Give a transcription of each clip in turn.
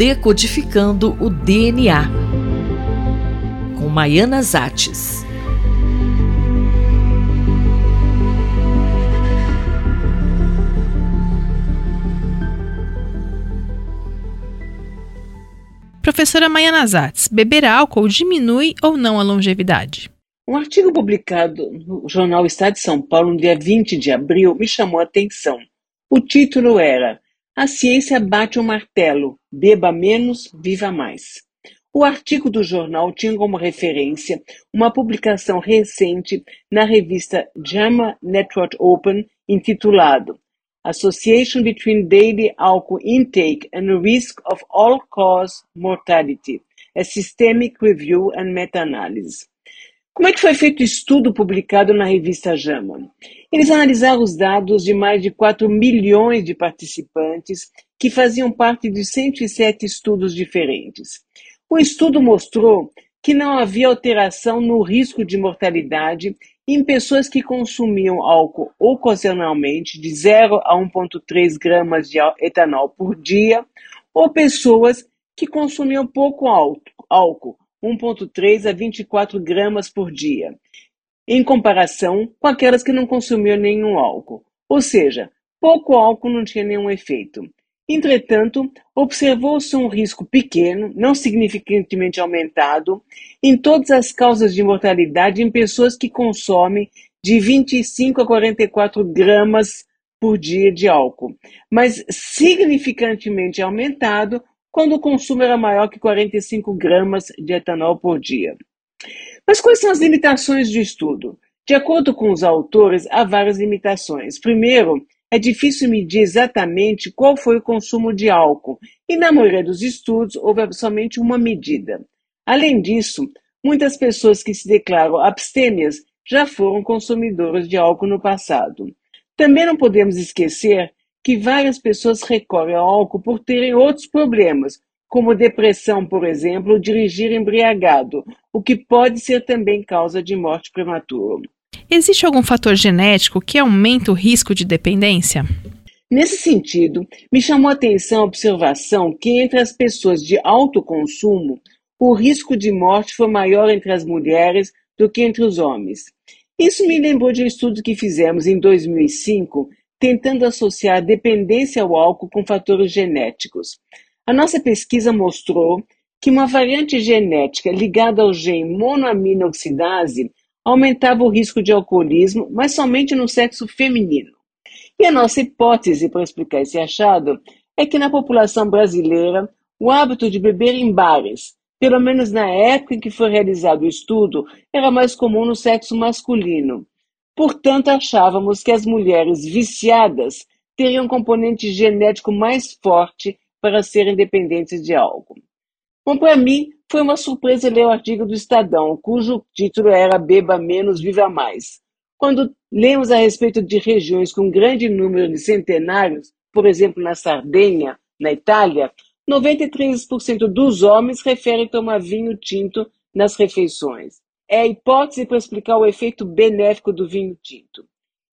Decodificando o DNA, com Maiana Zates. Professora Maiana Zates, beber álcool diminui ou não a longevidade? Um artigo publicado no jornal Estado de São Paulo no dia 20 de abril me chamou a atenção. O título era A ciência bate o um martelo, beba menos, viva mais. O artigo do jornal tinha como referência uma publicação recente na revista JAMA Network Open intitulado Association between daily alcohol intake and risk of all-cause mortality, a systemic review and meta-analysis. Como é que foi feito o estudo publicado na revista JAMA? Eles analisaram os dados de mais de 4 milhões de participantes que faziam parte de 107 estudos diferentes. O estudo mostrou que não havia alteração no risco de mortalidade em pessoas que consumiam álcool ocasionalmente de 0 a 1,3 gramas de etanol por dia, ou pessoas que consumiam pouco álcool, 1,3 a 24 gramas por dia, em comparação com aquelas que não consumiam nenhum álcool. Ou seja, pouco álcool não tinha nenhum efeito. Entretanto, observou-se um risco pequeno, não significantemente aumentado, em todas as causas de mortalidade em pessoas que consomem de 25 a 44 gramas por dia de álcool, mas significantemente aumentado quando o consumo era maior que 45 gramas de etanol por dia. Mas quais são as limitações do estudo? De acordo com os autores, há várias limitações. Primeiro, é difícil medir exatamente qual foi o consumo de álcool, e na maioria dos estudos houve somente uma medida. Além disso, muitas pessoas que se declaram abstêmias já foram consumidoras de álcool no passado. Também não podemos esquecer que várias pessoas recorrem ao álcool por terem outros problemas, como depressão, por exemplo, ou dirigir embriagado, o que pode ser também causa de morte prematura. Existe algum fator genético que aumenta o risco de dependência? Nesse sentido, me chamou a atenção a observação que entre as pessoas de alto consumo, o risco de morte foi maior entre as mulheres do que entre os homens. Isso me lembrou de um estudo que fizemos em 2005, tentando associar a dependência ao álcool com fatores genéticos. A nossa pesquisa mostrou que uma variante genética ligada ao gene monoaminoxidase aumentava o risco de alcoolismo, mas somente no sexo feminino. E a nossa hipótese para explicar esse achado é que na população brasileira, o hábito de beber em bares, pelo menos na época em que foi realizado o estudo, era mais comum no sexo masculino. Portanto, achávamos que as mulheres viciadas teriam um componente genético mais forte para serem dependentes de álcool. Bom, para mim, foi uma surpresa ler o artigo do Estadão, cujo título era Beba Menos, Viva Mais. Quando lemos a respeito de regiões com grande número de centenários, por exemplo, na Sardenha, na Itália, 93% dos homens referem tomar vinho tinto nas refeições. É a hipótese para explicar o efeito benéfico do vinho tinto.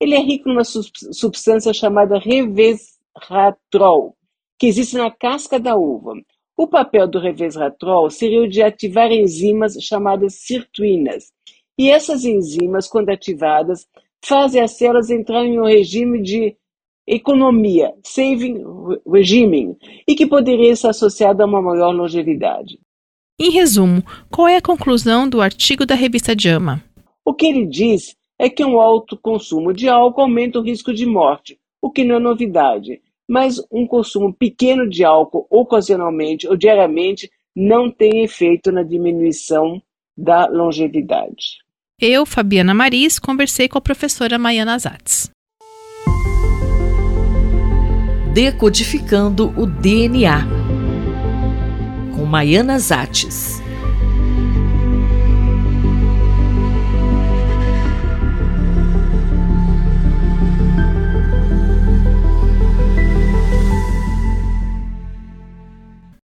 Ele é rico numa substância chamada resveratrol, que existe na casca da uva. O papel do resveratrol seria o de ativar enzimas chamadas sirtuinas. E essas enzimas, quando ativadas, fazem as células entrarem em um regime de economia, saving regime, e que poderia estar associado a uma maior longevidade. Em resumo, qual é a conclusão do artigo da revista JAMA? O que ele diz é que um alto consumo de álcool aumenta o risco de morte, o que não é novidade, mas um consumo pequeno de álcool ocasionalmente ou diariamente não tem efeito na diminuição da longevidade. Eu, Fabiana Maris, conversei com a professora Maiana Zatz. Decodificando o DNA Maiana Zates.